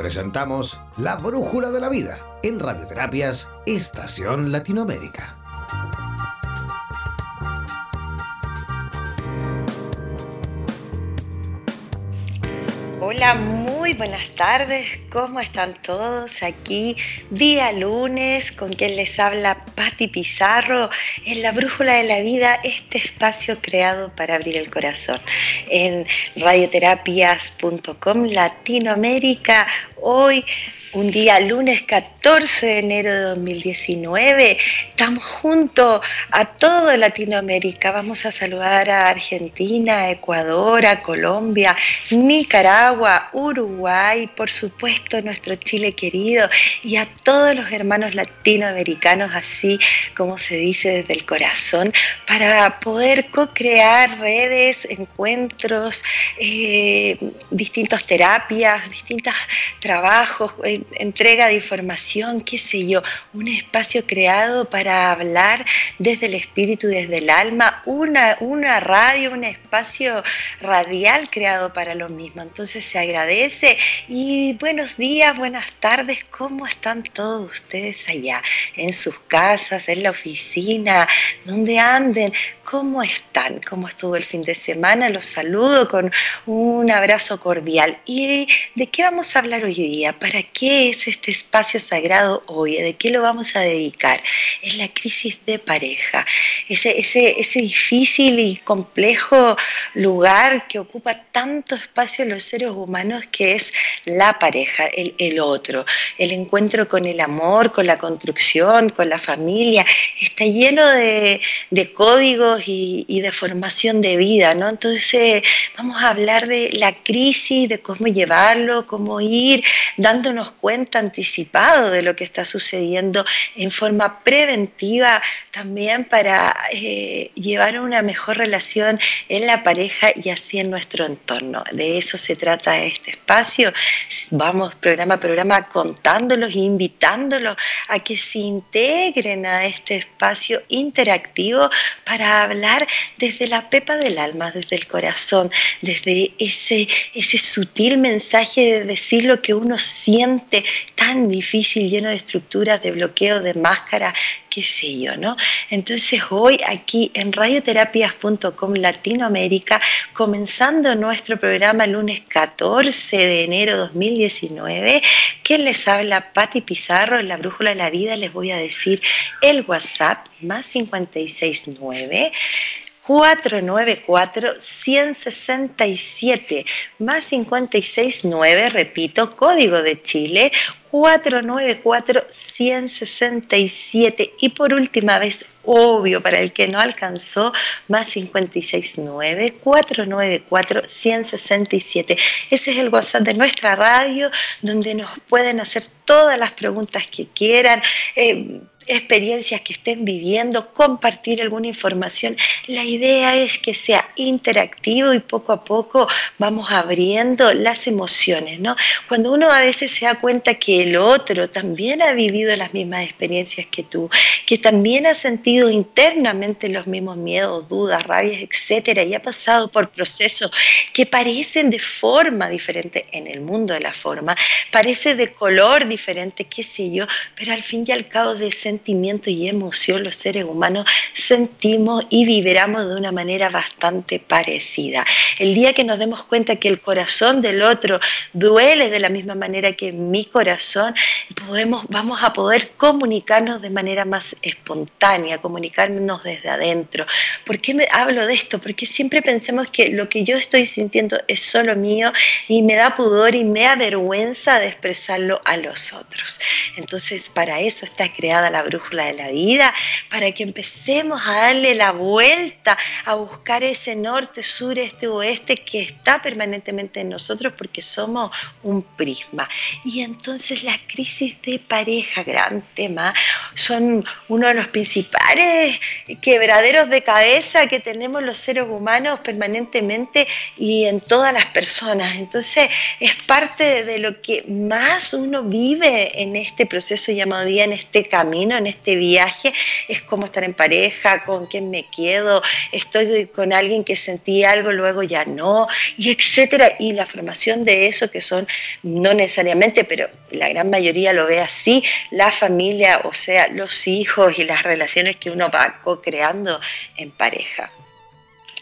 Presentamos La Brújula de la Vida en Radioterapias Estación Latinoamérica. Hola, muy buenas tardes. ¿Cómo están todos? Aquí día lunes con quien les habla Patti Pizarro en La Brújula de la Vida, este espacio creado para abrir el corazón en radioterapias.com Latinoamérica. Hoy un día lunes 14 de enero de 2019. Estamos junto a toda Latinoamérica. Vamos a saludar a Argentina, Ecuador, a Colombia, Nicaragua, Uruguay, por supuesto nuestro Chile querido y a todos los hermanos latinoamericanos, así como se dice desde el corazón, para poder co-crear redes, encuentros, eh, distintas terapias, distintos trabajos. Eh, entrega de información, qué sé yo, un espacio creado para hablar desde el espíritu, desde el alma, una, una radio, un espacio radial creado para lo mismo. Entonces se agradece y buenos días, buenas tardes, ¿cómo están todos ustedes allá? En sus casas, en la oficina, donde anden, ¿cómo están? ¿Cómo estuvo el fin de semana? Los saludo con un abrazo cordial. ¿Y de qué vamos a hablar hoy día? ¿Para qué? ¿Qué es este espacio sagrado hoy? ¿De qué lo vamos a dedicar? Es la crisis de pareja, ese, ese, ese difícil y complejo lugar que ocupa tanto espacio en los seres humanos que es la pareja, el, el otro, el encuentro con el amor, con la construcción, con la familia, está lleno de, de códigos y, de formación de vida, ¿no? Entonces vamos a hablar de la crisis, de cómo llevarlo, cómo ir dándonos cuenta anticipado de lo que está sucediendo en forma preventiva también para eh, llevar una mejor relación en la pareja y así en nuestro entorno. De eso se trata este espacio. Vamos programa a programa contándolos e invitándolos a que se integren a este espacio interactivo para hablar desde la pepa del alma, desde el corazón, desde ese, ese sutil mensaje de decir lo que uno siente tan difícil, lleno de estructuras, de bloqueo, de máscara, qué sé yo, ¿no? Entonces hoy aquí en radioterapias.com Latinoamérica, comenzando nuestro programa el lunes 14 de enero de 2019, ¿quién les habla? Patti Pizarro, en la Brújula de la Vida, les voy a decir el WhatsApp más 569 494-167 más 569, repito, código de Chile 494-167 y por última vez, obvio, para el que no alcanzó, más 569-494-167. Ese es el WhatsApp de nuestra radio, donde nos pueden hacer todas las preguntas que quieran. Eh, experiencias que estén viviendo, compartir alguna información. La idea es que sea interactivo y poco a poco vamos abriendo las emociones, ¿no? Cuando uno a veces se da cuenta que el otro también ha vivido las mismas experiencias que tú, que también ha sentido internamente los mismos miedos, dudas, rabias, etcétera, y ha pasado por procesos que parecen de forma diferente en el mundo de la forma, parece de color diferente, qué sé yo, pero al fin y al cabo de sentimiento y emoción los seres humanos sentimos y vibramos de una manera bastante parecida. El día que nos demos cuenta que el corazón del otro duele de la misma manera que mi corazón, podemos, vamos a poder comunicarnos de manera más espontánea, comunicarnos desde adentro. ¿Por qué me hablo de esto? Porque siempre pensemos que lo que yo estoy sintiendo es solo mío y me da pudor y me da vergüenza de expresarlo a los otros. Entonces, para eso está creada la brújula de la vida, para que empecemos a darle la vuelta, a buscar ese norte, sur, este, oeste que está permanentemente en nosotros porque somos un prisma. Y entonces la crisis de pareja, gran tema, son uno de los principales quebraderos de cabeza que tenemos los seres humanos permanentemente y en todas las personas. Entonces es parte de lo que más uno vive en este proceso llamado vida, en este camino, en este viaje, es cómo estar en pareja, con quién me quedo, estoy con alguien que sentí algo, luego ya no, y etcétera. Y la formación de eso que son, no necesariamente, pero la gran mayoría lo ve así, la familia, o sea, los hijos y las relaciones que uno va co-creando en pareja.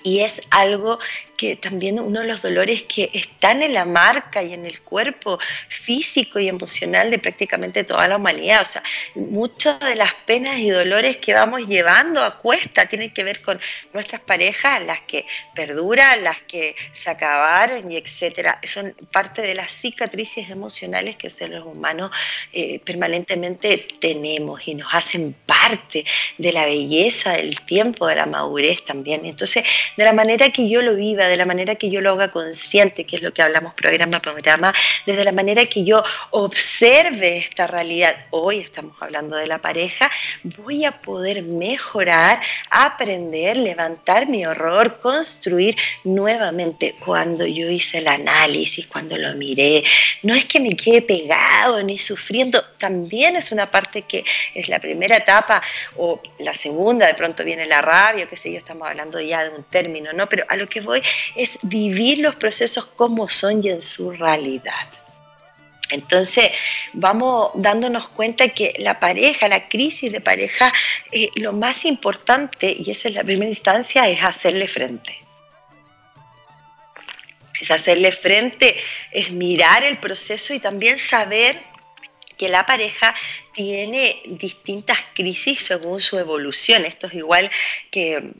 Y es algo que también uno de los dolores que están en la marca y en el cuerpo físico y emocional de prácticamente toda la humanidad. O sea, muchas de las penas y dolores que vamos llevando a cuesta tienen que ver con nuestras parejas, las que perduran, las que se acabaron y etcétera. Son parte de las cicatrices emocionales que los seres humanos eh, permanentemente tenemos y nos hacen parte de la belleza, del tiempo, de la madurez también. Entonces, de la manera que yo lo viva, de la manera que yo lo haga consciente, que es lo que hablamos programa a programa, desde la manera que yo observe esta realidad, hoy estamos hablando de la pareja, voy a poder mejorar, aprender, levantar mi horror, construir nuevamente cuando yo hice el análisis, cuando lo miré. No es que me quede pegado ni sufriendo, también es una parte que es la primera etapa o la segunda, de pronto viene la rabia, qué sé yo, estamos hablando ya de un término, ¿no? Pero a lo que voy es vivir los procesos como son y en su realidad. Entonces vamos dándonos cuenta que la pareja, la crisis de pareja, eh, lo más importante, y esa es la primera instancia, es hacerle frente. Es hacerle frente, es mirar el proceso y también saber que la pareja tiene distintas crisis según su evolución. Esto es igual que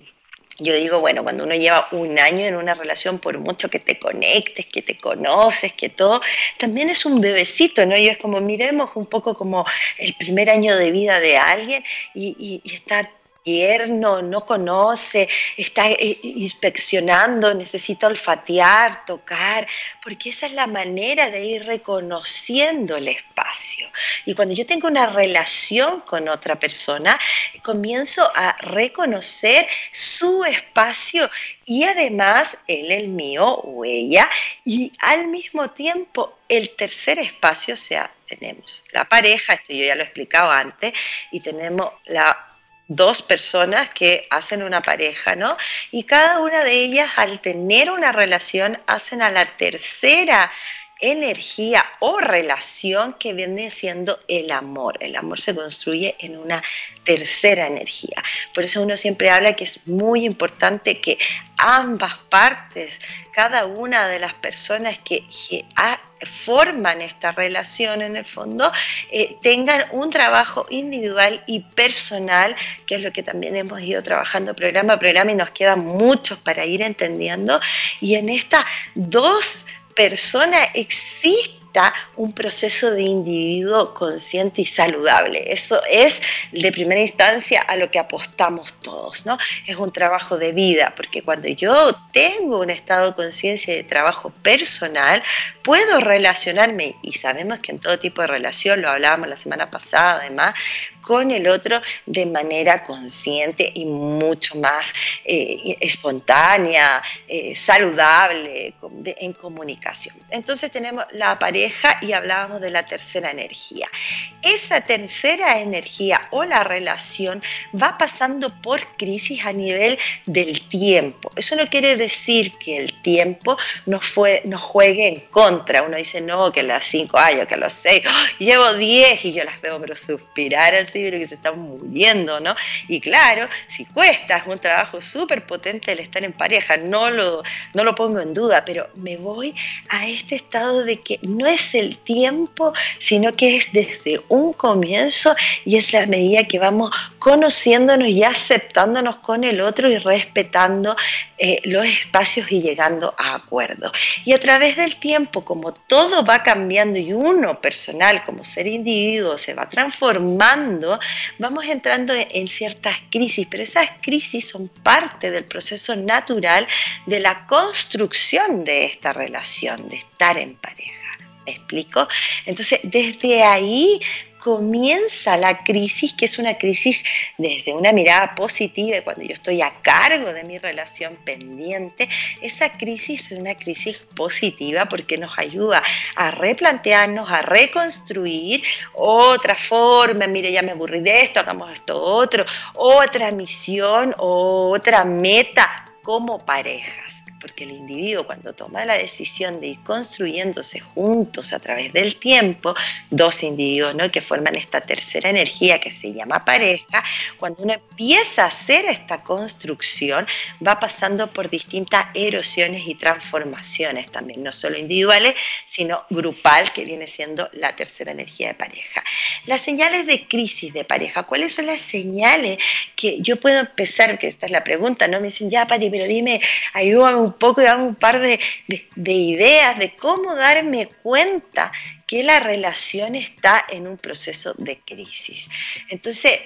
yo digo, bueno, cuando uno lleva un año en una relación, por mucho que te conectes, que te conoces, que todo, también es un bebecito, ¿no? Y es como, miremos un poco como el primer año de vida de alguien y, y está no conoce, está eh, inspeccionando, necesita olfatear, tocar, porque esa es la manera de ir reconociendo el espacio. Y cuando yo tengo una relación con otra persona, comienzo a reconocer su espacio y además él el mío o ella, y al mismo tiempo el tercer espacio, o sea, tenemos la pareja, esto yo ya lo he explicado antes, y tenemos la dos personas que hacen una pareja, ¿no? Y cada una de ellas al tener una relación hacen a la tercera energía o relación que viene siendo el amor. El amor se construye en una tercera energía. Por eso uno siempre habla que es muy importante que ambas partes, cada una de las personas que, forman esta relación en el fondo, eh, tengan un trabajo individual y personal, que es lo que también hemos ido trabajando programa a programa y nos quedan muchos para ir entendiendo. Y en estas dos persona exista un proceso de individuo consciente y saludable. Eso es de primera instancia a lo que apostamos todos, ¿no? Es un trabajo de vida, porque cuando yo tengo un estado de conciencia de trabajo personal, puedo relacionarme, y sabemos que en todo tipo de relación, lo hablábamos la semana pasada además, con el otro de manera consciente y mucho más eh, espontánea, eh, saludable, en comunicación. Entonces tenemos la pareja y hablábamos de la tercera energía. Esa tercera energía o la relación va pasando por crisis a nivel del tiempo. Eso no quiere decir que el tiempo nos, fue, nos juegue en contra. Uno dice, no, que a las cinco años, que a los seis, llevo diez y yo las veo pero suspirar así que se están muriendo, ¿no? Y claro, si cuesta, es un trabajo súper potente el estar en pareja, no lo, no lo pongo en duda, pero me voy a este estado de que no es el tiempo, sino que es desde un comienzo y es la medida que vamos conociéndonos y aceptándonos con el otro y respetando eh, los espacios y llegando a acuerdos. Y a través del tiempo, como todo va cambiando y uno personal como ser individuo se va transformando, vamos entrando en ciertas crisis, pero esas crisis son parte del proceso natural de la construcción de esta relación, de estar en pareja. ¿Me explico? Entonces, desde ahí comienza la crisis, que es una crisis desde una mirada positiva y cuando yo estoy a cargo de mi relación pendiente, esa crisis es una crisis positiva porque nos ayuda a replantearnos, a reconstruir otra forma, mire, ya me aburrí de esto, hagamos esto otro, otra misión, otra meta como parejas porque el individuo cuando toma la decisión de ir construyéndose juntos a través del tiempo, dos individuos ¿no? que forman esta tercera energía que se llama pareja, cuando uno empieza a hacer esta construcción, va pasando por distintas erosiones y transformaciones también, no solo individuales, sino grupal, que viene siendo la tercera energía de pareja. Las señales de crisis de pareja, ¿cuáles son las señales que yo puedo empezar? Que esta es la pregunta, ¿no? Me dicen, ya, Pati, pero dime, ayúdame un poco y un par de, ideas de cómo darme cuenta que la relación está en un proceso de crisis. Entonces,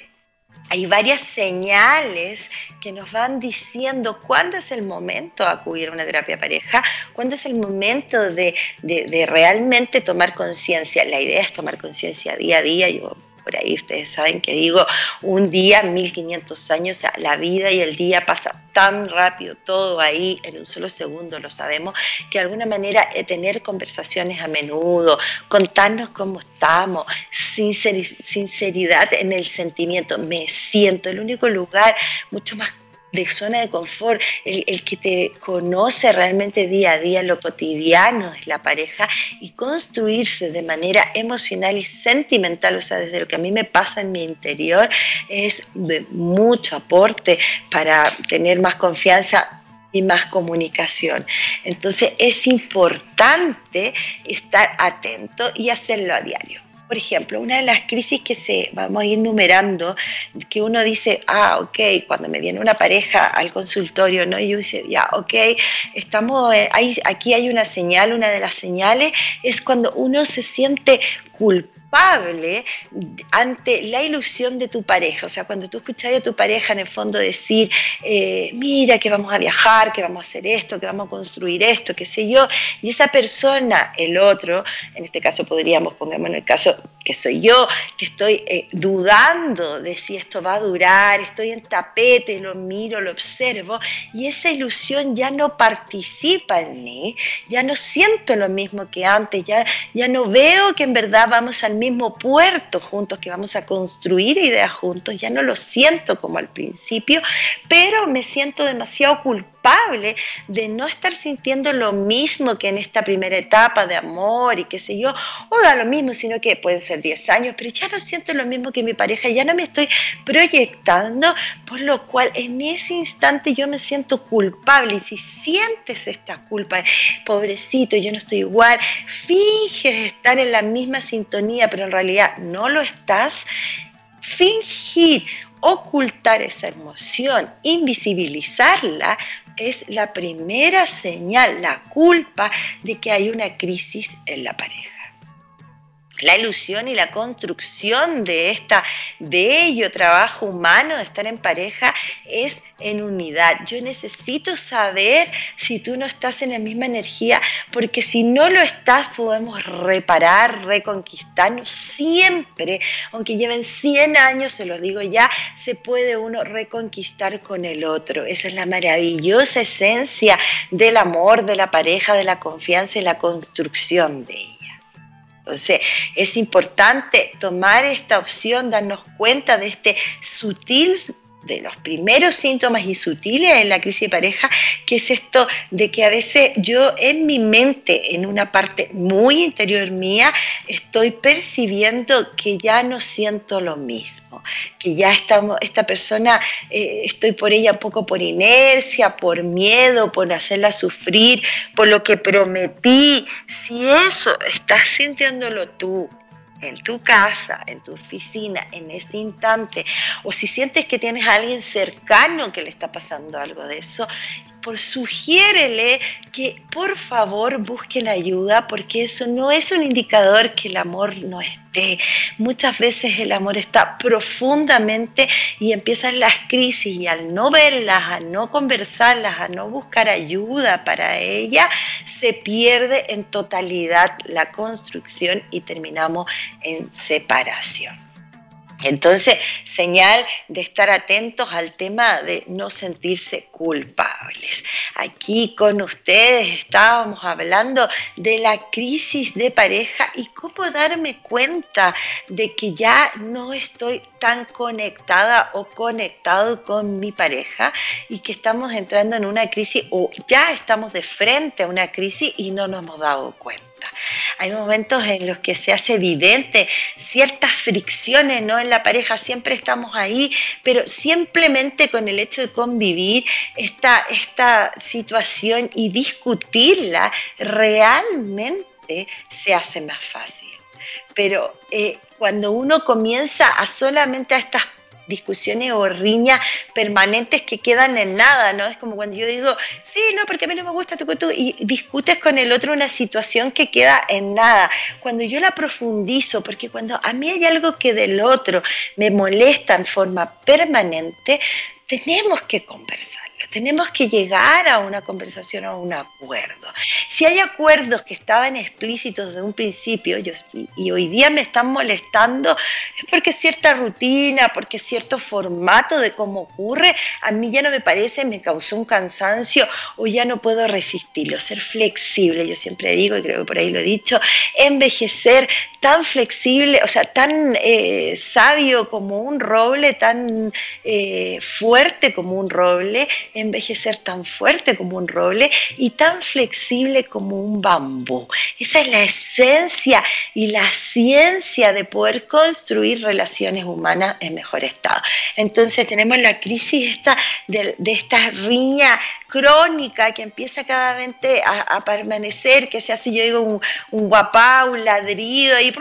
hay varias señales que nos van diciendo cuándo es el momento de acudir a una terapia pareja, cuándo es el momento de, de realmente tomar conciencia. La idea es tomar conciencia día a día. Yo por ahí ustedes saben que digo, un día, 1500 años, la vida y el día pasa tan rápido, todo ahí en un solo segundo, lo sabemos, que de alguna manera eh, tener conversaciones a menudo, contarnos cómo estamos, sinceridad en el sentimiento, me siento, el único lugar mucho más de zona de confort, el, que te conoce realmente día a día lo cotidiano es la pareja y construirse de manera emocional y sentimental, o sea, desde lo que a mí me pasa en mi interior, es de mucho aporte para tener más confianza y más comunicación. Entonces es importante estar atento y hacerlo a diario por ejemplo, una de las crisis que se vamos a ir numerando, que uno dice, ah, ok, cuando me viene una pareja al consultorio, ¿no? Y yo dice, ya, ok, estamos, eh, aquí hay una señal, una de las señales es cuando uno se siente culpable ante la ilusión de tu pareja. O sea, cuando tú escuchas a tu pareja en el fondo decir, eh, mira que vamos a viajar, que vamos a hacer esto, que vamos a construir esto, qué sé yo, y esa persona, el otro, en este caso podríamos, pongamos en el caso que soy yo, que estoy eh, dudando de si esto va a durar, estoy en tapete, lo miro, lo observo, y esa ilusión ya no participa en mí, ya no siento lo mismo que antes, ya, ya no veo que en verdad vamos al mismo puerto juntos, que vamos a construir ideas juntos, ya no lo siento como al principio, pero me siento demasiado de no estar sintiendo lo mismo que en esta primera etapa de amor y qué sé yo, o da lo mismo, sino que pueden ser 10 años, pero ya no siento lo mismo que mi pareja, ya no me estoy proyectando, por lo cual en ese instante yo me siento culpable y si sientes esta culpa, pobrecito, yo no estoy igual, finges estar en la misma sintonía, pero en realidad no lo estás, fingir, ocultar esa emoción, invisibilizarla, es la primera señal, la culpa de que hay una crisis en la pareja. La ilusión y la construcción de esta bello trabajo humano de estar en pareja es en unidad. Yo necesito saber si tú no estás en la misma energía, porque si no lo estás podemos reparar, reconquistarnos siempre, aunque lleven 100 años, se los digo ya, se puede uno reconquistar con el otro. Esa es la maravillosa esencia del amor, de la pareja, de la confianza y la construcción de ella. Entonces, es importante tomar esta opción, darnos cuenta de este sutil de los primeros síntomas y sutiles en la crisis de pareja, que es esto de que a veces yo en mi mente, en una parte muy interior mía, estoy percibiendo que ya no siento lo mismo, que ya estamos, esta persona, eh, estoy por ella un poco por inercia, por miedo, por hacerla sufrir, por lo que prometí. Si eso estás sintiéndolo tú, en tu casa, en tu oficina, en ese instante, o si sientes que tienes a alguien cercano que le está pasando algo de eso, por sugiérele que por favor busquen ayuda porque eso no es un indicador que el amor no esté. Muchas veces el amor está profundamente y empiezan las crisis y al no verlas, a no conversarlas, a no buscar ayuda para ella, se pierde en totalidad la construcción y terminamos en separación. Entonces, señal de estar atentos al tema de no sentirse culpables. Aquí con ustedes estábamos hablando de la crisis de pareja y cómo darme cuenta de que ya no estoy tan conectada o conectado con mi pareja y que estamos entrando en una crisis o ya estamos de frente a una crisis y no nos hemos dado cuenta. Hay momentos en los que se hace evidente ciertas fricciones ¿no? en la pareja, siempre estamos ahí, pero simplemente con el hecho de convivir esta, esta situación y discutirla realmente se hace más fácil. Pero eh, cuando uno comienza a solamente a estas discusiones o riñas permanentes que quedan en nada, ¿no? Es como cuando yo digo, sí, no, porque a mí no me gusta tu tú, y discutes con el otro una situación que queda en nada. Cuando yo la profundizo, porque cuando a mí hay algo que del otro me molesta en forma permanente, tenemos que conversar tenemos que llegar a una conversación, a un acuerdo. Si hay acuerdos que estaban explícitos desde un principio y, hoy día me están molestando, es porque cierta rutina, porque cierto formato de cómo ocurre, a mí ya no me parece, me causó un cansancio o ya no puedo resistirlo. Ser flexible, yo siempre digo, y creo que por ahí lo he dicho, envejecer tan flexible, o sea, tan eh, sabio como un roble, tan eh, fuerte como un roble, envejecer tan fuerte como un roble y tan flexible como un bambú. Esa es la esencia y la ciencia de poder construir relaciones humanas en mejor estado. Entonces tenemos la crisis esta de, esta riña crónica que empieza cada vez a, permanecer, que se hace, yo digo, un, un guapá, un ladrido, y,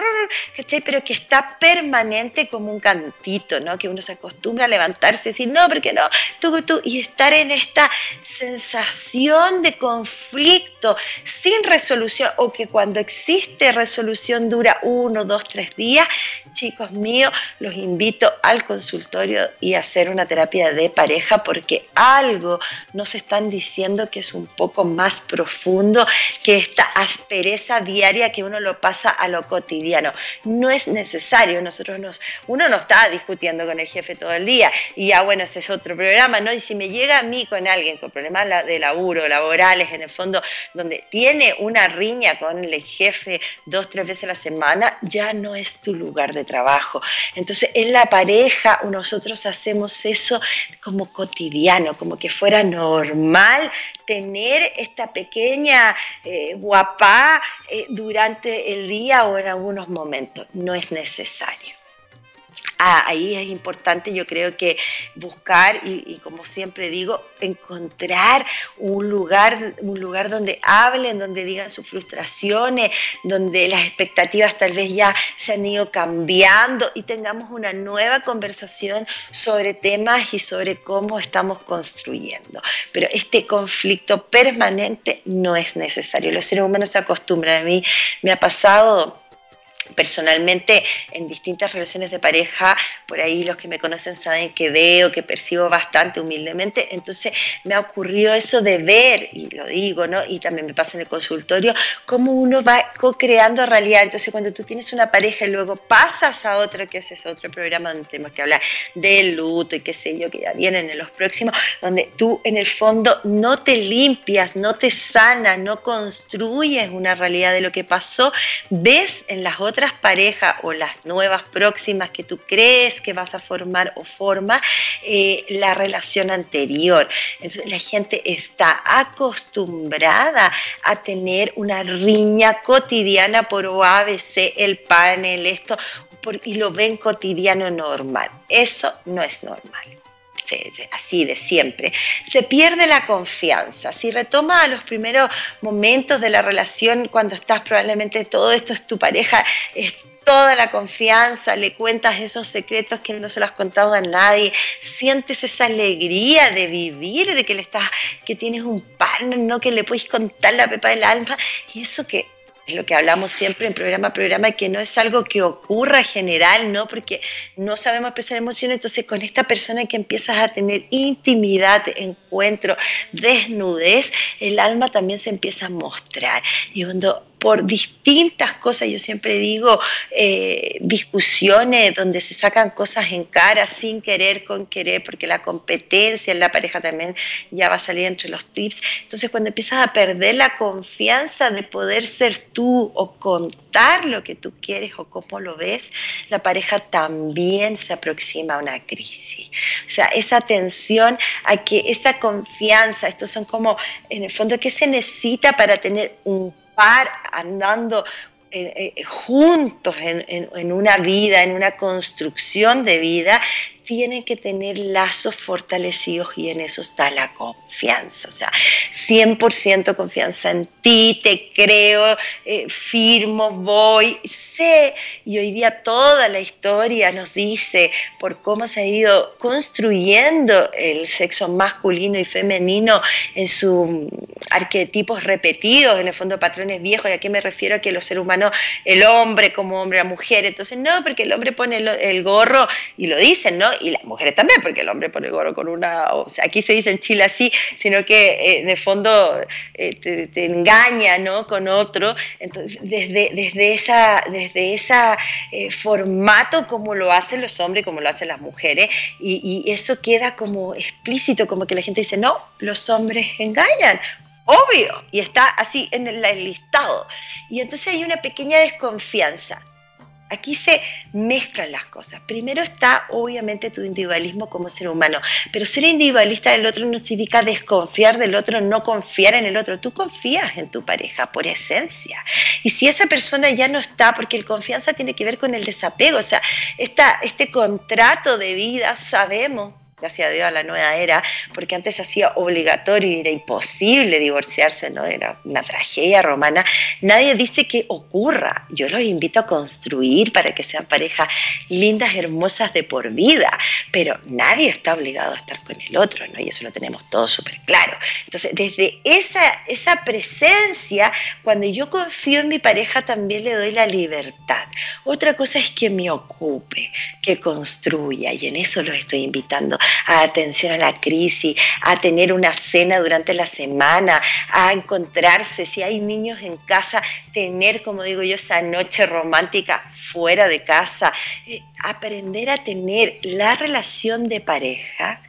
pero que está permanente como un cantito, ¿no? que uno se acostumbra a levantarse y decir, no, porque no, tú, tú, y estar en esta sensación de conflicto sin resolución o que cuando existe resolución dura uno, dos, tres días, chicos míos, los invito al consultorio y a hacer una terapia de pareja porque algo nos diciendo que es un poco más profundo que esta aspereza diaria que uno lo pasa a lo cotidiano. No es necesario, nosotros nos, uno no está discutiendo con el jefe todo el día y ya bueno, ese es otro programa, ¿no? Y si me llega a mí con alguien con problemas de laburo, laborales, en el fondo, donde tiene una riña con el jefe dos, tres veces a la semana, ya no es tu lugar de trabajo. Entonces, en la pareja nosotros hacemos eso como cotidiano, como que fuera normal tener esta pequeña eh, guapa eh, durante el día o en algunos momentos. No es necesario. Ah, ahí es importante yo creo que buscar y, como siempre digo, encontrar un lugar, un lugar donde hablen, donde digan sus frustraciones, donde las expectativas tal vez ya se han ido cambiando y tengamos una nueva conversación sobre temas y sobre cómo estamos construyendo. Pero este conflicto permanente no es necesario. Los seres humanos se acostumbran. A mí me ha pasado personalmente en distintas relaciones de pareja, por ahí los que me conocen saben que veo, que percibo bastante humildemente, entonces me ha ocurrido eso de ver, y lo digo, ¿no? Y también me pasa en el consultorio, cómo uno va co-creando realidad. Entonces cuando tú tienes una pareja y luego pasas a otro, que ese es otro programa donde tenemos que hablar del luto y qué sé yo, que ya vienen en los próximos, donde tú en el fondo no te limpias, no te sanas, no construyes una realidad de lo que pasó, ves en las otras parejas o las nuevas próximas que tú crees que vas a formar o forma eh, la relación anterior. La gente está acostumbrada a tener una riña cotidiana por OABC, el panel, esto, y lo ven cotidiano normal. Eso no es normal así de siempre. Se pierde la confianza. Si retoma a los primeros momentos de la relación, cuando estás probablemente todo esto es tu pareja, toda la confianza, le cuentas esos secretos que no se los has contado a nadie, sientes esa alegría de vivir, de que le estás, que tienes un pan, no que le puedes contar la pepa del alma, y eso que es lo que hablamos siempre en programa a programa, que no es algo que ocurra general, ¿no? Porque no sabemos expresar emociones, entonces con esta persona que empiezas a tener intimidad, encuentro, desnudez, el alma también se empieza a mostrar. Y cuando por distintas cosas, yo siempre digo, eh, discusiones donde se sacan cosas en cara sin querer, con querer, porque la competencia en la pareja también ya va a salir entre los tips. Entonces cuando empiezas a perder la confianza de poder ser tú o contar lo que tú quieres o cómo lo ves, la pareja también se aproxima a una crisis. O sea, esa tensión a que esa confianza, estos son como, en el fondo, ¿qué se necesita para tener un andando eh, eh, juntos en, una vida, en una construcción de vida, tienen que tener lazos fortalecidos y en eso está la confianza. O sea, 100% confianza en ti, te creo, eh, firmo, voy, sé. Y hoy día toda la historia nos dice por cómo se ha ido construyendo el sexo masculino y femenino en sus arquetipos repetidos, en el fondo patrones viejos. ¿Y a qué me refiero? A que los seres humanos, el hombre como hombre, la mujer. Entonces, no, porque el hombre pone el gorro y lo dicen, ¿no? Y las mujeres también, porque el hombre pone gorro con una, o sea, aquí se dice en Chile así, sino que eh, en el fondo eh, te, engaña, ¿no? Con otro. Entonces, desde, desde esa, desde esa eh, formato como lo hacen los hombres, como lo hacen las mujeres, y, eso queda como explícito, como que la gente dice, no, los hombres engañan, obvio, y está así en el, listado. Y entonces hay una pequeña desconfianza. Aquí se mezclan las cosas. Primero está obviamente tu individualismo como ser humano, pero ser individualista del otro no significa desconfiar del otro, no confiar en el otro. Tú confías en tu pareja por esencia. Y si esa persona ya no está, porque el confianza tiene que ver con el desapego, o sea, este contrato de vida sabemos gracias a Dios, a la nueva era, porque antes hacía obligatorio y era imposible divorciarse, ¿no? Era una tragedia romana. Nadie dice que ocurra. Yo los invito a construir para que sean parejas lindas, hermosas de por vida, pero nadie está obligado a estar con el otro, ¿no? Y eso lo tenemos todo súper claro. Entonces, desde esa, esa presencia, cuando yo confío en mi pareja, también le doy la libertad. Otra cosa es que me ocupe, que construya, y en eso los estoy invitando a atención a la crisis, a tener una cena durante la semana, a encontrarse, si hay niños en casa, tener, como digo yo, esa noche romántica fuera de casa, eh, aprender a tener la relación de pareja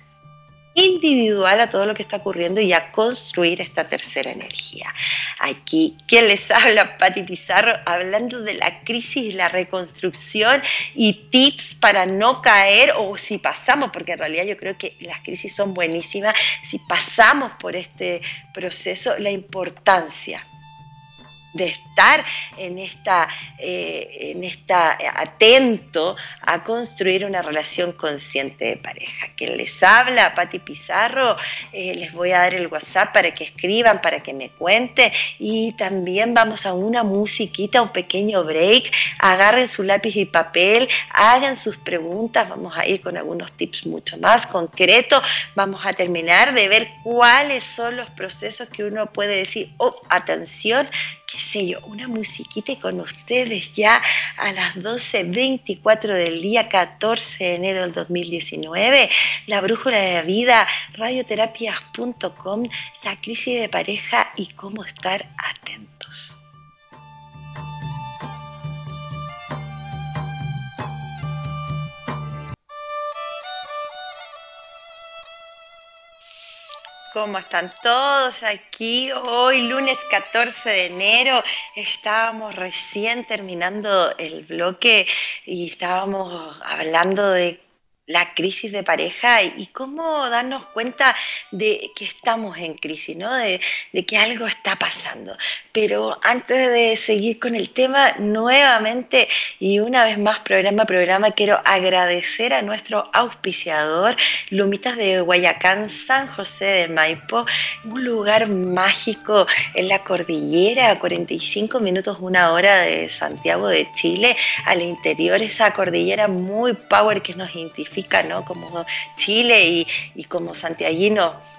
individual a todo lo que está ocurriendo y a construir esta tercera energía. Aquí, ¿quién les habla? Patti Pizarro, hablando de la crisis la reconstrucción y tips para no caer o si pasamos, porque en realidad yo creo que las crisis son buenísimas, si pasamos por este proceso, la importancia de estar en esta, eh, en esta atento a construir una relación consciente de pareja. Quien les habla, Pati Pizarro, eh, les voy a dar el WhatsApp para que escriban, para que me cuenten. Y también vamos a una musiquita, un pequeño break, agarren su lápiz y papel, hagan sus preguntas, vamos a ir con algunos tips mucho más concretos, vamos a terminar de ver cuáles son los procesos que uno puede decir, oh, atención, qué sé yo, una musiquita con ustedes ya a las 12.24 del día 14 de enero del 2019, la brújula de la vida, radioterapias.com, la crisis de pareja y cómo estar atentos. ¿Cómo están todos aquí? Hoy, lunes 14 de enero, estábamos recién terminando el bloque y estábamos hablando de la crisis de pareja y, cómo darnos cuenta de que estamos en crisis, ¿no? De, de, que algo está pasando. Pero antes de seguir con el tema, nuevamente y una vez más, programa a programa, quiero agradecer a nuestro auspiciador, Lumitas de Guayacán, San José de Maipo, un lugar mágico en la cordillera, a 45 minutos, una hora de Santiago de Chile, al interior, esa cordillera muy power que nos identifica como Chile y, y como santiaguino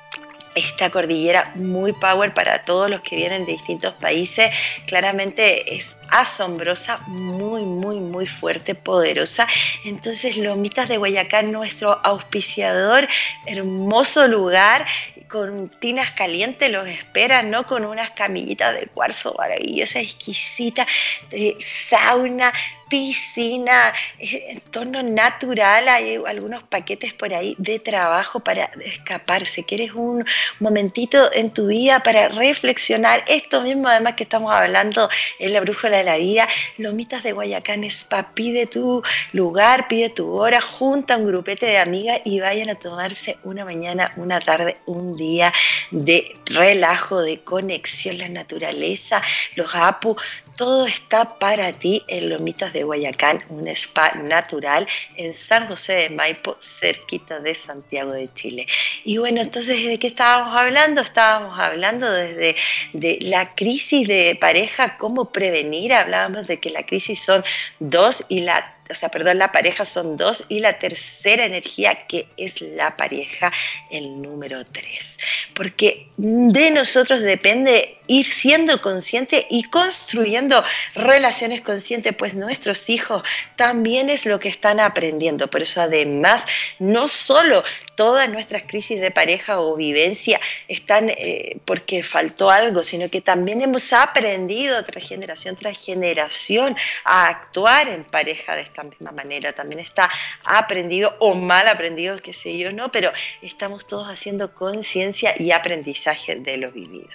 esta cordillera muy power para todos los que vienen de distintos países, claramente es asombrosa, muy, muy, muy fuerte, poderosa. Entonces, Lomitas de Guayacán, nuestro auspiciador, hermoso lugar, con tinas calientes los espera, ¿no? Con unas camillitas de cuarzo maravillosa, exquisita, de sauna, piscina, eh, entorno natural, hay algunos paquetes por ahí de trabajo para escaparse. Quieres un momentito en tu vida para reflexionar esto mismo, además que estamos hablando en la brújula de la vida, Lomitas de Guayacán Spa, pide tu lugar, pide tu hora, junta un grupete de amigas y vayan a tomarse una mañana, una tarde, un día de relajo, de conexión, la naturaleza, los apu, todo está para ti en Lomitas de Guayacán, un spa natural en San José de Maipo, cerquita de Santiago de Chile. Y bueno, entonces, ¿de qué estábamos hablando? Estábamos hablando desde de la crisis de pareja, cómo prevenir. Hablábamos de que la crisis son dos y la o sea, perdón, la pareja son dos y la tercera energía que es la pareja, el número tres. Porque de nosotros depende ir siendo consciente y construyendo relaciones conscientes, pues nuestros hijos también es lo que están aprendiendo. Por eso además, no solo todas nuestras crisis de pareja o vivencia están eh, porque faltó algo, sino que también hemos aprendido tras generación tras generación a actuar en pareja de esta misma manera. También está aprendido o mal aprendido, qué sé yo, ¿no? Pero estamos todos haciendo conciencia y aprendizaje de lo vivido.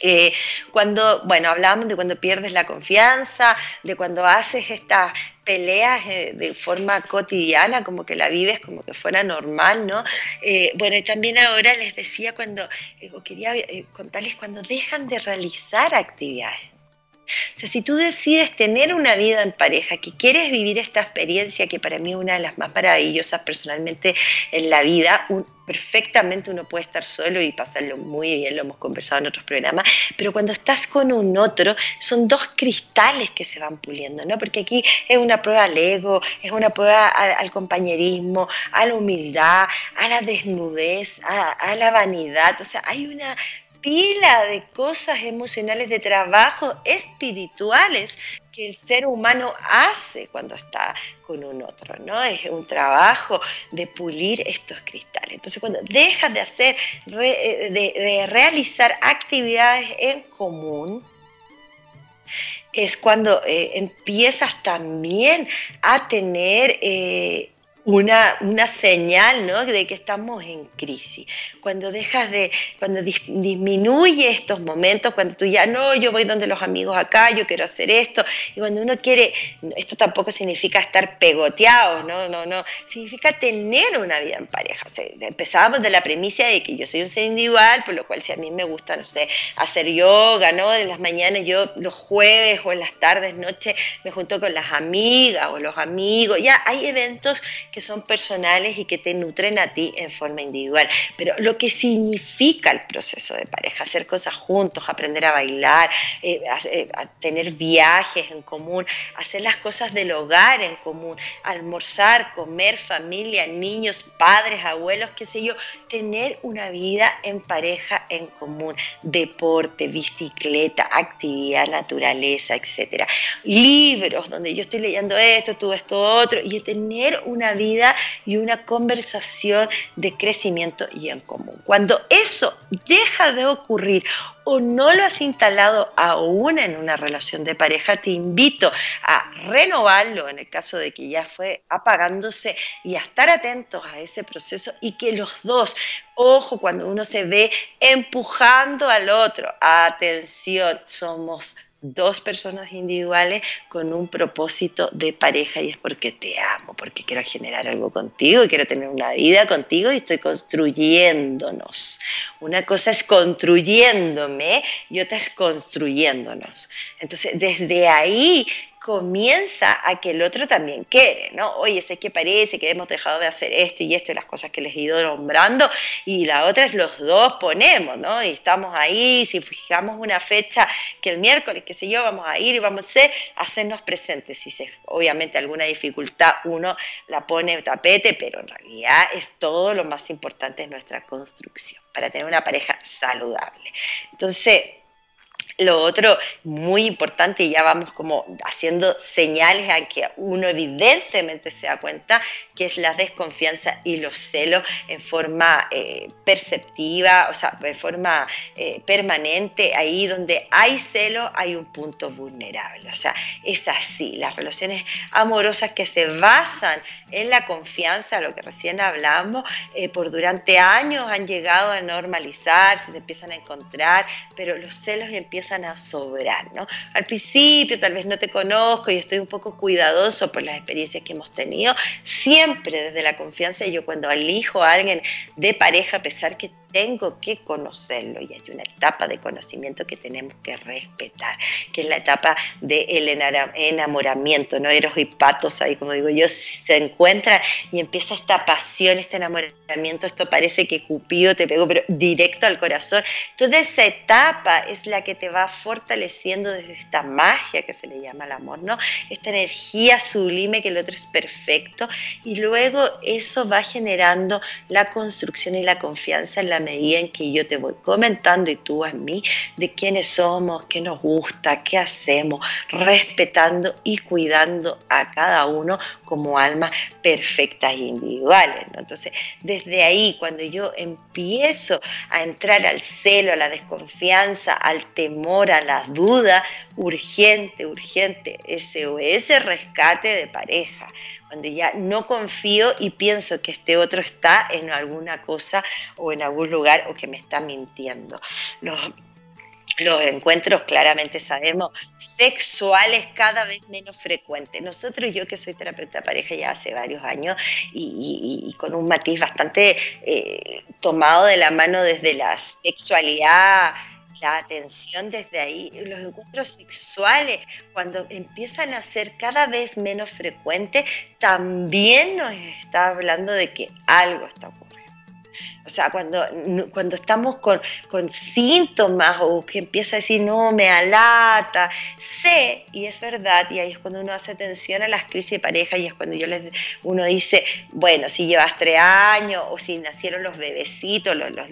Eh, cuando, bueno, hablábamos de cuando pierdes la confianza, de cuando haces estas peleas eh, de forma cotidiana, como que la vives como que fuera normal, ¿no? Eh, bueno, y también ahora les decía cuando, quería contarles cuando dejan de realizar actividades. O sea, si tú decides tener una vida en pareja, que quieres vivir esta experiencia, que para mí es una de las más maravillosas personalmente en la vida, perfectamente uno puede estar solo y pasarlo muy bien, lo hemos conversado en otros programas, pero cuando estás con un otro, son dos cristales que se van puliendo, ¿no? Porque aquí es una prueba al ego, es una prueba al, compañerismo, a la humildad, a la desnudez, a la vanidad, o sea, hay una pila de cosas emocionales, de trabajo espirituales que el ser humano hace cuando está con un otro, ¿no? Es un trabajo de pulir estos cristales. Entonces, cuando dejas de hacer, eh, de, realizar actividades en común, es cuando eh, empiezas también a tener eh, una, una, señal ¿no? de que estamos en crisis. Cuando dejas de, cuando disminuye estos momentos, cuando tú ya no, yo voy donde los amigos acá, yo quiero hacer esto, y cuando uno quiere, esto tampoco significa estar pegoteados, no, no, no, significa tener una vida en pareja. empezábamos de la premisa de que yo soy un ser individual, por lo cual si a mí me gusta, no sé, hacer yoga, ¿no? De las mañanas, yo los jueves o en las tardes, noches, me junto con las amigas o los amigos, ya hay eventos que son personales y que te nutren a ti en forma individual. Pero lo que significa el proceso de pareja, hacer cosas juntos, aprender a bailar, eh, eh, tener viajes en común, hacer las cosas del hogar en común, almorzar, comer, familia, niños, padres, abuelos, qué sé yo, tener una vida en pareja en común, deporte, bicicleta, actividad, naturaleza, etcétera. Libros donde yo estoy leyendo esto, tú esto, otro, y tener una vida y una conversación de crecimiento y en común. Cuando eso deja de ocurrir o no lo has instalado aún en una relación de pareja, te invito a renovarlo en el caso de que ya fue apagándose y a estar atentos a ese proceso y que los dos, ojo, cuando uno se ve empujando al otro, atención, somos dos personas individuales con un propósito de pareja y es porque te amo, porque quiero generar algo contigo y quiero tener una vida contigo y estoy construyéndonos. Una cosa es construyéndome y otra es construyéndonos. Entonces, desde ahí comienza a que el otro también quiere, ¿no? Oye, sé que parece que hemos dejado de hacer esto y esto y las cosas que les he ido nombrando, y la otra es los dos ponemos, ¿no? Y estamos ahí, si fijamos una fecha que el miércoles, qué sé yo, vamos a ir y vamos a hacer, hacernos presentes. Si se, obviamente alguna dificultad uno la pone en tapete, pero en realidad es todo lo más importante en nuestra construcción, para tener una pareja saludable. Entonces, lo otro muy importante, y ya vamos como haciendo señales a que uno evidentemente se da cuenta, que es la desconfianza y los celos en forma eh, perceptiva, o sea, en forma eh, permanente, ahí donde hay celo hay un punto vulnerable. O sea, es así, las relaciones amorosas que se basan en la confianza, lo que recién hablamos, eh, por durante años han llegado a normalizar, se empiezan a encontrar, pero los celos empiezan empiezan a sobrar, ¿no? Al principio tal vez no te conozco y estoy un poco cuidadoso por las experiencias que hemos tenido, siempre desde la confianza, yo cuando elijo a alguien de pareja, a pesar que tengo que conocerlo y hay una etapa de conocimiento que tenemos que respetar, que es la etapa del enamoramiento, ¿no? Eros y patos ahí, como digo yo, se encuentran y empieza esta pasión, este enamoramiento, esto parece que Cupido te pegó, pero directo al corazón. Entonces esa etapa es la que te va fortaleciendo desde esta magia que se le llama el amor, ¿no? Esta energía sublime que el otro es perfecto y luego eso va generando la construcción y la confianza en la medida en que yo te voy comentando y tú a mí de quiénes somos, qué nos gusta, qué hacemos, respetando y cuidando a cada uno como almas perfectas e individuales. Entonces, desde ahí, cuando yo empiezo a entrar al celo, a la desconfianza, al temor, a la duda, urgente, urgente, ese rescate de pareja cuando ya no confío y pienso que este otro está en alguna cosa o en algún lugar o que me está mintiendo. Los, los encuentros, claramente sabemos, sexuales cada vez menos frecuentes. Nosotros, yo que soy terapeuta pareja ya hace varios años y, con un matiz bastante eh, tomado de la mano desde la sexualidad la atención desde ahí, los encuentros sexuales, cuando empiezan a ser cada vez menos frecuentes, también nos está hablando de que algo está ocurriendo. O sea, cuando, cuando estamos con, síntomas o que empieza a decir, no, me alata, sé, y es verdad, y ahí es cuando uno hace atención a las crisis de pareja y es cuando yo les, uno dice, bueno, si llevas tres años o si nacieron los bebecitos, los, los,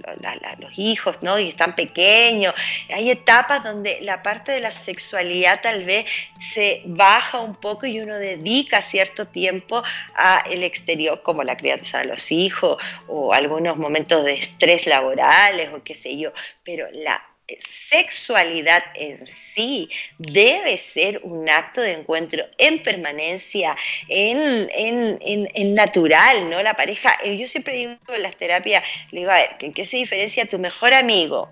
los hijos, ¿no? Y están pequeños, hay etapas donde la parte de la sexualidad tal vez se baja un poco y uno dedica cierto tiempo a el exterior, como la crianza de los hijos o algunos momentos de estrés laborales o qué sé yo, pero la sexualidad en sí debe ser un acto de encuentro en permanencia, en, en, natural, ¿no? La pareja, eh, yo siempre digo en las terapias, le digo, a ver, ¿en qué se diferencia tu mejor amigo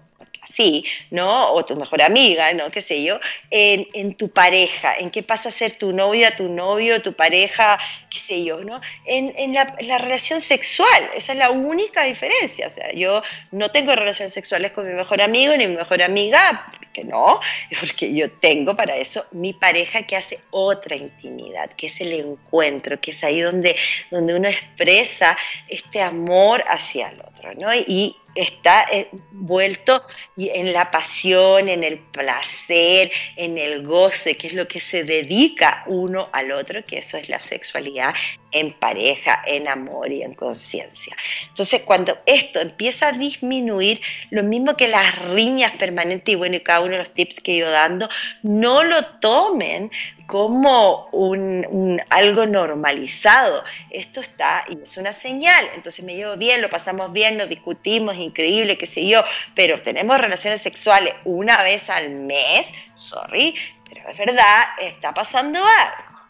sí, ¿no? O tu mejor amiga, ¿no? Qué sé yo, en, tu pareja, en qué pasa a ser tu novia, tu novio, tu pareja, qué sé yo, ¿no? En, la, relación sexual, esa es la única diferencia, o sea, yo no tengo relaciones sexuales con mi mejor amigo ni mi mejor amiga, porque no, porque yo tengo para eso mi pareja que hace otra intimidad, que es el encuentro, que es ahí donde, donde uno expresa este amor hacia el otro, ¿no? Y está eh, vuelto en la pasión, en el placer, en el goce, que es lo que se dedica uno al otro, que eso es la sexualidad en pareja, en amor y en conciencia. Entonces, cuando esto empieza a disminuir, lo mismo que las riñas permanentes, y bueno, y cada uno de los tips que ido dando, no lo tomen como un, algo normalizado. Esto está y es una señal. Entonces me llevo bien, lo pasamos bien, lo discutimos, increíble, qué sé yo, pero tenemos relaciones sexuales una vez al mes, sorry, pero es verdad, está pasando algo.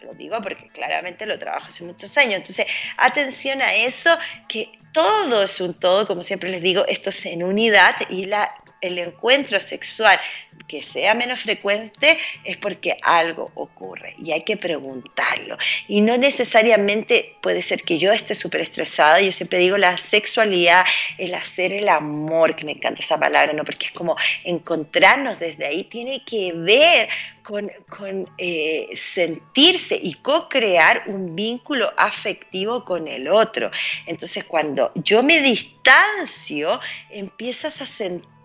Lo digo porque claramente lo trabajo hace muchos años. Entonces, atención a eso, que todo es un todo, como siempre les digo, esto es en unidad y la el encuentro sexual que sea menos frecuente es porque algo ocurre y hay que preguntarlo. Y no necesariamente puede ser que yo esté súper estresada, yo siempre digo la sexualidad, el hacer el amor, que me encanta esa palabra, ¿no? porque es como encontrarnos desde ahí, tiene que ver con, eh, sentirse y co-crear un vínculo afectivo con el otro. Entonces cuando yo me distancio, empiezas a sentir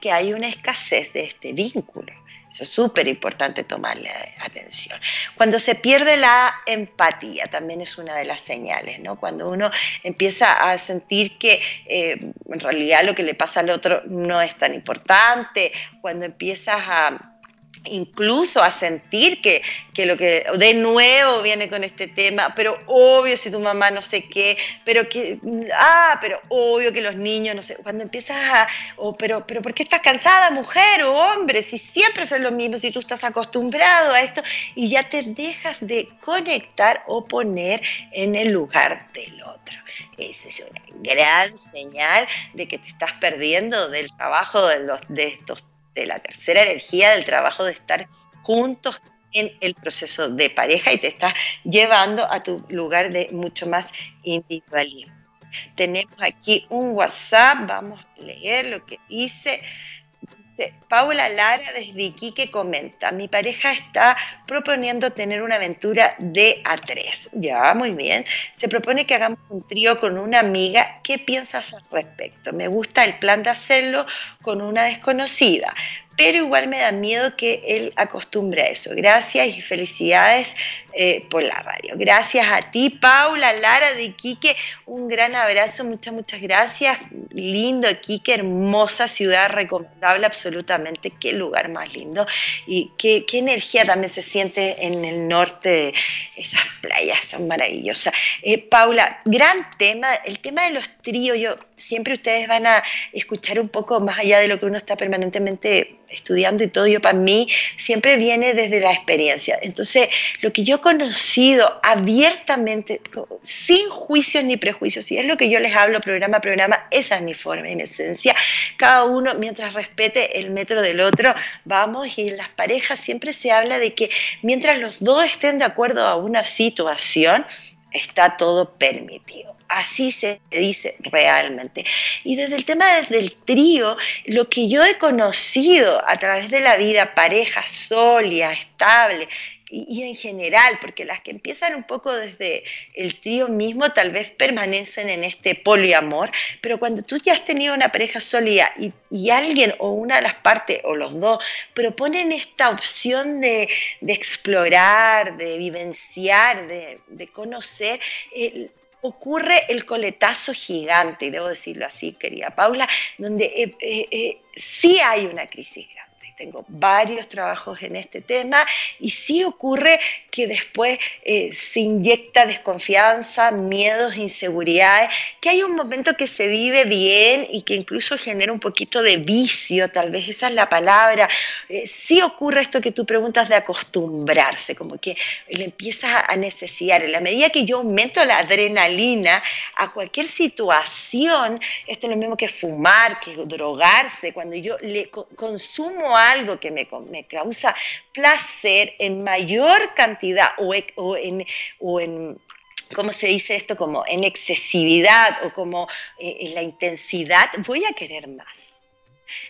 que hay una escasez de este vínculo. Eso es súper importante tomarle atención. Cuando se pierde la empatía, también es una de las señales, ¿no? Cuando uno empieza a sentir que eh, en realidad lo que le pasa al otro no es tan importante, cuando empiezas a incluso a sentir que, lo que de nuevo viene con este tema, pero obvio si tu mamá no sé qué, pero que, ah, pero obvio que los niños, no sé, cuando empiezas a, oh, pero, pero ¿por qué estás cansada, mujer o hombre? Si siempre es lo mismo, si tú estás acostumbrado a esto y ya te dejas de conectar o poner en el lugar del otro. Esa es una gran señal de que te estás perdiendo del trabajo de, los, de estos de la tercera energía del trabajo de estar juntos en el proceso de pareja y te está llevando a tu lugar de mucho más individualismo. Tenemos aquí un WhatsApp, vamos a leer lo que dice. Paula Lara desde Iquique comenta, mi pareja está proponiendo tener una aventura de a tres. Ya, muy bien. Se propone que hagamos un trío con una amiga. ¿Qué piensas al respecto? Me gusta el plan de hacerlo con una desconocida pero igual me da miedo que él acostumbre a eso. Gracias y felicidades eh, por la radio. Gracias a ti, Paula, Lara de Quique, un gran abrazo, muchas, muchas gracias. Lindo Quique, hermosa ciudad, recomendable absolutamente, qué lugar más lindo y qué, energía también se siente en el norte, esas playas son maravillosas. Eh, Paula, gran tema, el tema de los tríos, yo siempre ustedes van a escuchar un poco más allá de lo que uno está permanentemente estudiando y todo, yo para mí siempre viene desde la experiencia. Entonces, lo que yo he conocido abiertamente, sin juicios ni prejuicios, y es lo que yo les hablo programa a programa, esa es mi forma, en esencia. Cada uno, mientras respete el metro del otro, vamos, y en las parejas siempre se habla de que mientras los dos estén de acuerdo a una situación, está todo permitido. Así se dice realmente. Y desde el tema del trío, lo que yo he conocido a través de la vida, pareja sólida, estable, y, en general, porque las que empiezan un poco desde el trío mismo tal vez permanecen en este poliamor, pero cuando tú ya has tenido una pareja sólida y, alguien o una de las partes o los dos proponen esta opción de, explorar, de vivenciar, de, conocer, ocurre el coletazo gigante, y debo decirlo así, querida Paula, donde eh, eh, eh, sí hay una crisis grande tengo varios trabajos en este tema y sí ocurre que después eh, se inyecta desconfianza, miedos, inseguridades, que hay un momento que se vive bien y que incluso genera un poquito de vicio, tal vez esa es la palabra. Eh, sí ocurre esto que tú preguntas de acostumbrarse, como que le empiezas a necesitar. En la medida que yo aumento la adrenalina a cualquier situación, esto es lo mismo que fumar, que drogarse, cuando yo le consumo algo, que me, causa placer en mayor cantidad o, e, o en, o en ¿cómo se dice esto? Como en excesividad o como eh, en la intensidad, voy a querer más.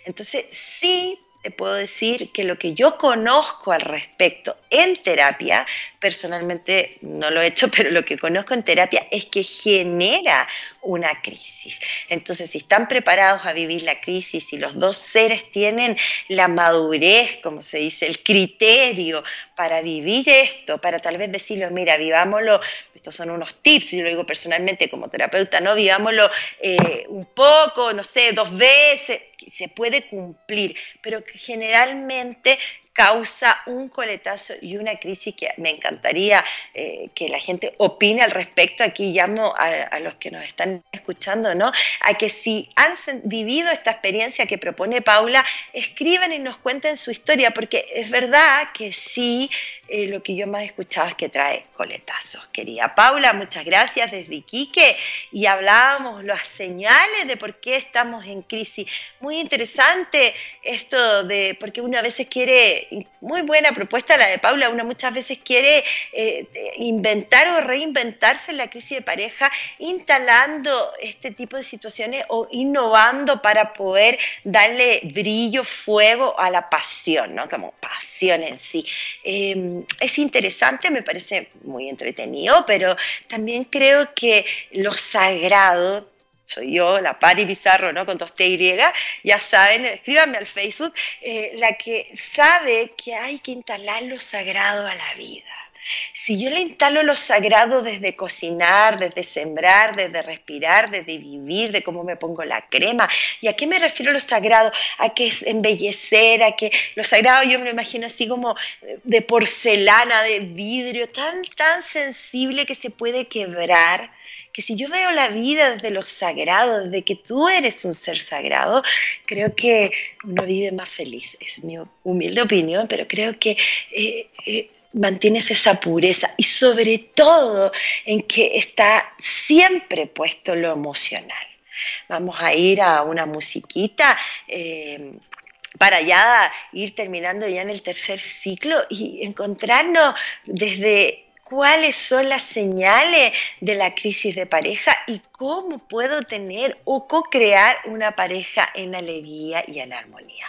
Entonces, sí te puedo decir que lo que yo conozco al respecto en terapia, personalmente no lo he hecho, pero lo que conozco en terapia es que genera una crisis. Entonces, si están preparados a vivir la crisis, y los dos seres tienen la madurez, como se dice, el criterio para vivir esto, para tal vez decirlo, mira, vivámoslo, estos son unos tips, yo lo digo personalmente como terapeuta, ¿no? Vivámoslo eh, un poco, no sé, dos veces, se puede cumplir, pero generalmente causa un coletazo y una crisis que me encantaría eh, que la gente opine al respecto. Aquí llamo a, los que nos están escuchando, ¿no? A que si han vivido esta experiencia que propone Paula, escriban y nos cuenten su historia, porque es verdad que sí, eh, lo que yo más he escuchado es que trae coletazos. Querida Paula, muchas gracias desde Iquique y hablábamos las señales de por qué estamos en crisis. Muy interesante esto de, porque uno a veces quiere muy buena propuesta la de Paula, una muchas veces quiere eh, inventar o reinventarse en la crisis de pareja, instalando este tipo de situaciones o innovando para poder darle brillo, fuego a la pasión, ¿no? Como pasión en sí. Em, es interesante, me parece muy entretenido, pero también creo que lo sagrado soy yo, la Pari Pizarro, ¿no? Con dos T y, ya saben, escríbanme al Facebook, eh, la que sabe que hay que instalar lo sagrado a la vida. Si yo le instalo lo sagrado desde cocinar, desde sembrar, desde respirar, desde vivir, de cómo me pongo la crema, ¿y a qué me refiero lo sagrado? A que es embellecer, a que lo sagrado yo me lo imagino así como de porcelana, de vidrio, tan, tan sensible que se puede quebrar que si yo veo la vida desde lo sagrado, desde que tú eres un ser sagrado, creo que uno vive más feliz. Es mi humilde opinión, pero creo que eh, eh, mantienes esa pureza y sobre todo en que está siempre puesto lo emocional. Vamos a ir a una musiquita. Eh, para ya ir terminando ya en el tercer ciclo y encontrarnos desde cuáles son las señales de la crisis de pareja y cómo puedo tener o co-crear una pareja en alegría y en armonía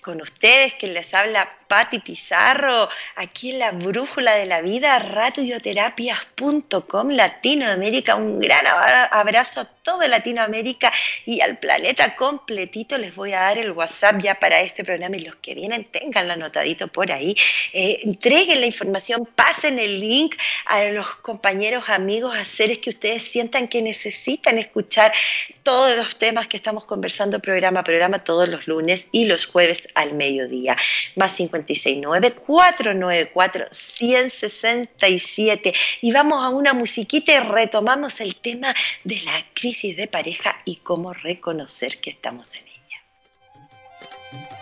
con ustedes, que les habla Patti Pizarro, aquí en la Brújula de la Vida, radioterapias.com Latinoamérica. Un gran abrazo a toda Latinoamérica y al planeta completito. Les voy a dar el WhatsApp ya para este programa y los que vienen tenganlo anotadito por ahí. Eh, entreguen la información, pasen el link a los compañeros, amigos, a seres que ustedes sientan que necesitan escuchar todos los temas que estamos conversando programa a programa todos los lunes y los jueves al mediodía. Más 569-494-167. Y vamos a una musiquita y retomamos el tema de la crisis de pareja y cómo reconocer que estamos en ella.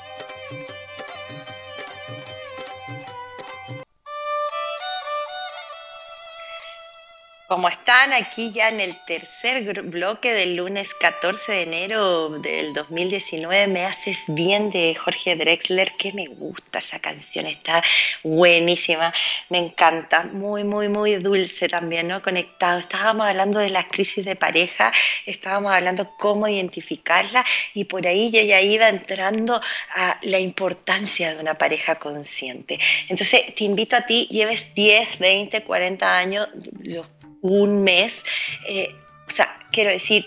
Como están aquí ya en el tercer bloque del lunes 14 de enero del 2019, Me haces bien de Jorge Drexler, que me gusta esa canción, está buenísima, me encanta, muy, muy, muy dulce también, ¿no? Conectado. Estábamos hablando de las crisis de pareja, estábamos hablando cómo identificarla y por ahí yo ya iba entrando a la importancia de una pareja consciente. Entonces, te invito a ti, lleves 10, 20, 40 años, los un mes. Eh, o sea, quiero decir,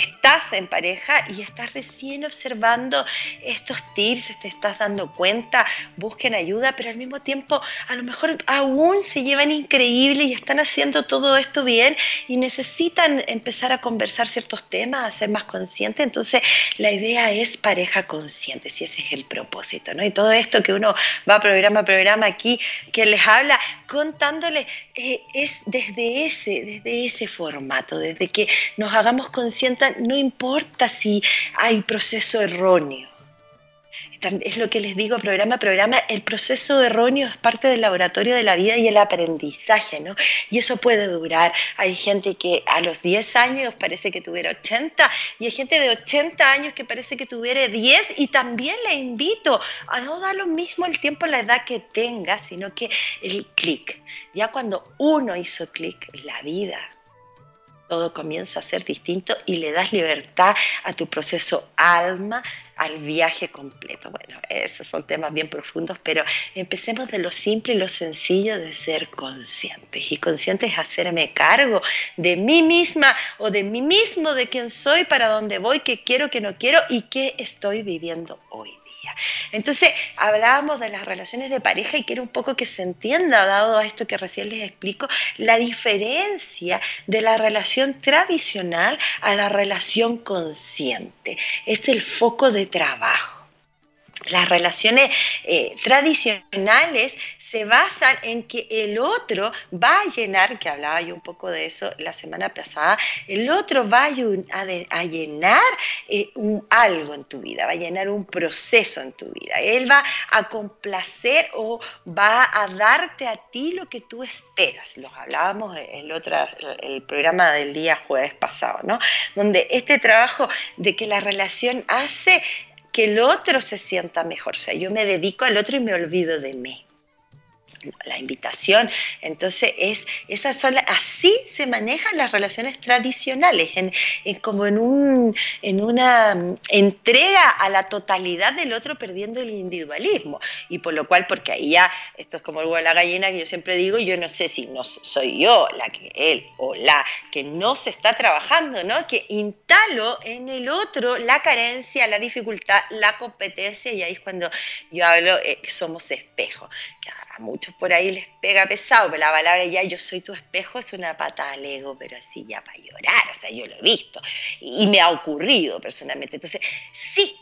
estás en pareja y estás recién observando estos tips, te estás dando cuenta, busquen ayuda, pero al mismo tiempo a lo mejor aún se llevan increíble y están haciendo todo esto bien y necesitan empezar a conversar ciertos temas, a ser más conscientes. Entonces la idea es pareja consciente, si ese es el propósito, ¿no? Y todo esto que uno va programa a programa aquí, que les habla, contándoles, eh, es desde ese, desde ese formato, desde que nos hagamos conscientes no importa si hay proceso erróneo. Es lo que les digo programa a programa, el proceso erróneo es parte del laboratorio de la vida y el aprendizaje, ¿no? Y eso puede durar. Hay gente que a los 10 años parece que tuviera 80 y hay gente de 80 años que parece que tuviera 10 y también le invito a no dar lo mismo el tiempo, la edad que tenga, sino que el clic. Ya cuando uno hizo clic, la vida todo comienza a ser distinto y le das libertad a tu proceso alma, al viaje completo. Bueno, esos son temas bien profundos, pero empecemos de lo simple y lo sencillo de ser conscientes. Y conscientes es hacerme cargo de mí misma o de mí mismo, de quién soy, para dónde voy, qué quiero, qué no quiero y qué estoy viviendo hoy. Entonces, hablábamos de las relaciones de pareja y quiero un poco que se entienda, dado a esto que recién les explico, la diferencia de la relación tradicional a la relación consciente. Es el foco de trabajo. Las relaciones eh, tradicionales se basan en que el otro va a llenar, que hablaba yo un poco de eso la semana pasada, el otro va a, llenar eh, un, algo en tu vida, va a llenar un proceso en tu vida. Él va a complacer o va a darte a ti lo que tú esperas. Los hablábamos el otro, el programa del día jueves pasado, ¿no? Donde este trabajo de que la relación hace que el otro se sienta mejor. O sea, yo me dedico al otro y me olvido de mí la invitación. Entonces, es, esas son, así se manejan las relaciones tradicionales, en, como en, un, en una entrega a la totalidad del otro perdiendo el individualismo. Y por lo cual, porque ahí ya, esto es como el huevo de la gallina que yo siempre digo, yo no sé si no soy yo la que él o la que no se está trabajando, ¿no? Que instalo en el otro la carencia, la dificultad, la competencia, y ahí es cuando yo hablo, eh, somos espejos muchos por ahí les pega pesado, pero la palabra ya yo soy tu espejo es una pata al ego, pero así ya para llorar, o sea, yo lo he visto y, me ha ocurrido personalmente. Entonces, sí,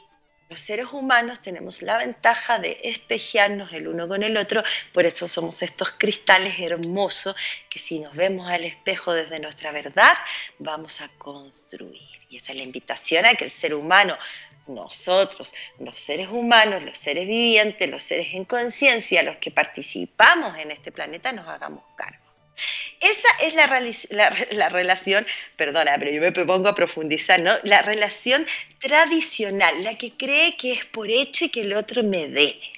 los seres humanos tenemos la ventaja de espejearnos el uno con el otro, por eso somos estos cristales hermosos que si nos vemos al espejo desde nuestra verdad, vamos a construir. Y esa es la invitación a que el ser humano nosotros, los seres humanos, los seres vivientes, los seres en conciencia, los que participamos en este planeta, nos hagamos cargo. Esa es la, la, relación, perdona, pero yo me propongo a profundizar, ¿no? La relación tradicional, la que cree que es por hecho y que el otro me debe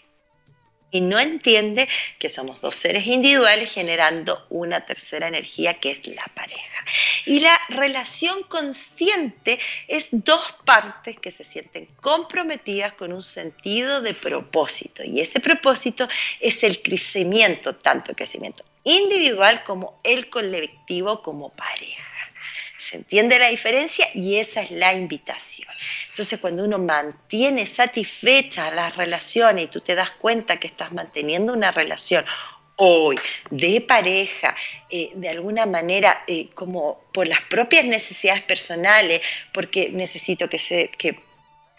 y no entiende que somos dos seres individuales generando una tercera energía que es la pareja. Y la relación consciente es dos partes que se sienten comprometidas con un sentido de propósito y ese propósito es el crecimiento, tanto el crecimiento individual como el colectivo como pareja. ¿Se entiende la diferencia? Y esa es la invitación. Entonces, cuando uno mantiene satisfecha las relaciones y tú te das cuenta que estás manteniendo una relación hoy de pareja, eh, de alguna manera eh, como por las propias necesidades personales, porque necesito que, se, que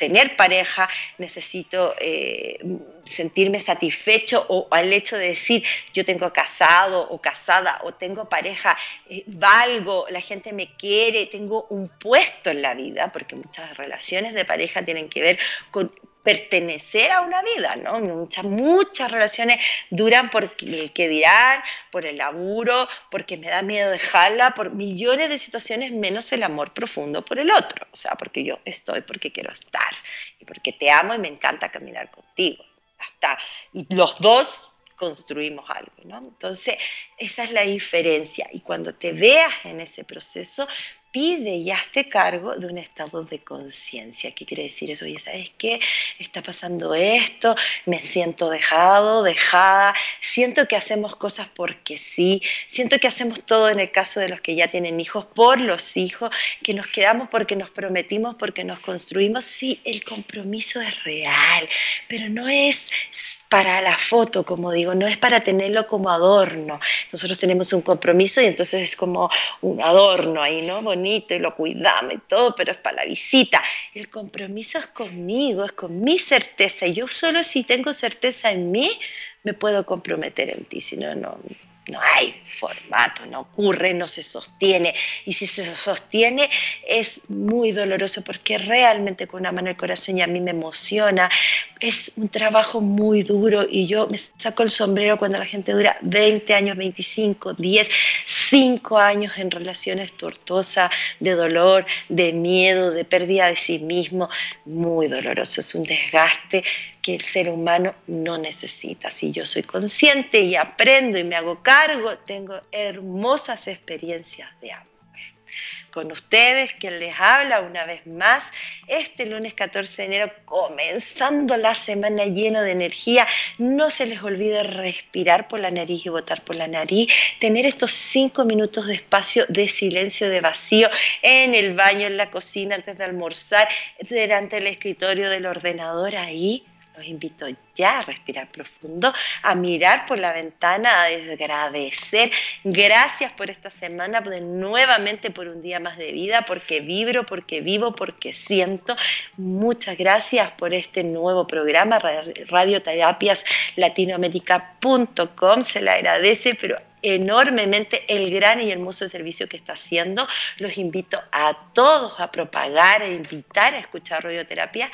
tener pareja, necesito eh, sentirme satisfecho o al hecho de decir yo tengo casado o casada o tengo pareja, eh, valgo, la gente me quiere, tengo un puesto en la vida, porque muchas relaciones de pareja tienen que ver con pertenecer a una vida, ¿no? Muchas, muchas relaciones duran por el que dirán, por el laburo, porque me da miedo dejarla, por millones de situaciones, menos el amor profundo por el otro. O sea, porque yo estoy porque quiero estar y porque te amo y me encanta caminar contigo. Hasta. Y los dos construimos algo, ¿no? Entonces, esa es la diferencia. Y cuando te veas en ese proceso, pide y hazte cargo de un estado de conciencia. ¿Qué quiere decir eso? Oye, ¿sabes qué? Está pasando esto, me siento dejado, dejada, siento que hacemos cosas porque sí, siento que hacemos todo en el caso de los que ya tienen hijos por los hijos, que nos quedamos porque nos prometimos, porque nos construimos. Sí, el compromiso es real, pero no es para la foto, como digo, no es para tenerlo como adorno. Nosotros tenemos un compromiso y entonces es como un adorno ahí, ¿no? Bonito y lo cuidamos y todo, pero es para la visita. El compromiso es conmigo, es con mi certeza. Yo solo si tengo certeza en mí, me puedo comprometer en ti, si no, no, no hay formato, no ocurre, no se sostiene. Y si se sostiene es muy doloroso porque realmente con una mano el corazón y a mí me emociona. Es un trabajo muy duro y yo me saco el sombrero cuando la gente dura 20 años, 25, 10, 5 años en relaciones tortuosas, de dolor, de miedo, de pérdida de sí mismo. Muy doloroso, es un desgaste que el ser humano no necesita. Si yo soy consciente y aprendo y me hago cargo, tengo hermosas experiencias de amor. Con ustedes, quien les habla una vez más, este lunes 14 de enero, comenzando la semana lleno de energía, no se les olvide respirar por la nariz y botar por la nariz, tener estos cinco minutos de espacio de silencio, de vacío, en el baño, en la cocina, antes de almorzar, delante del escritorio del ordenador ahí, Los invito ya a respirar profundo, a mirar por la ventana, a agradecer. Gracias por esta semana, nuevamente por un día más de vida, porque vibro, porque vivo, porque siento. Muchas gracias por este nuevo programa, radioterapiaslatinoamérica.com. Se le agradece, pero enormemente el gran y hermoso servicio que está haciendo. Los invito a todos a propagar e invitar a escuchar radioterapia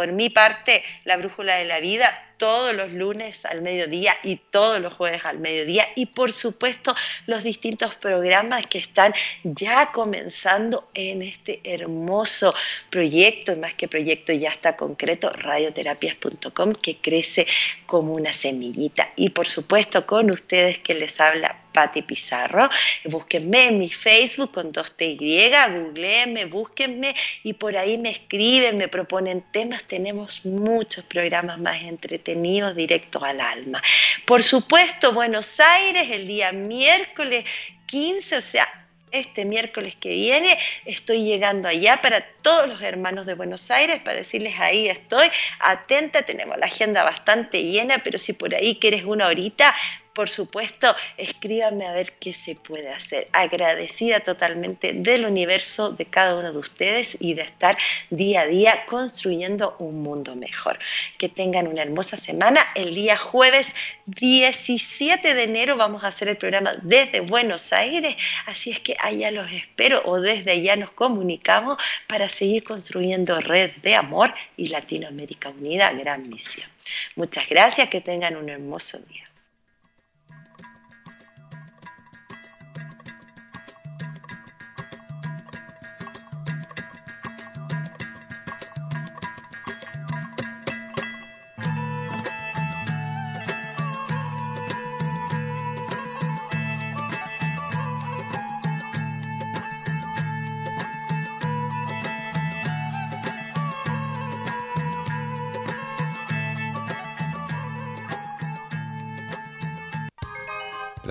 por mi parte, la brújula de la vida todos los lunes al mediodía y todos los jueves al mediodía y por supuesto los distintos programas que están ya comenzando en este hermoso proyecto, más que proyecto ya está concreto, radioterapias.com que crece como una semillita y por supuesto con ustedes que les habla Pati Pizarro. Búsquenme en mi Facebook con 2TY, googleenme, búsquenme y por ahí me escriben, me proponen temas. Tenemos muchos programas más entretenidos directos al alma. Por supuesto, Buenos Aires el día miércoles 15, o sea, este miércoles que viene estoy llegando allá para todos los hermanos de Buenos Aires para decirles ahí estoy, atenta, tenemos la agenda bastante llena, pero si por ahí quieres una horita, por supuesto, escríbanme a ver qué se puede hacer. Agradecida totalmente del universo de cada uno de ustedes y de estar día a día construyendo un mundo mejor. Que tengan una hermosa semana. El día jueves 17 de enero vamos a hacer el programa desde Buenos Aires, así es que allá los espero o desde allá nos comunicamos para seguir construyendo red de amor y Latinoamérica Unida, gran misión. Muchas gracias, que tengan un hermoso día.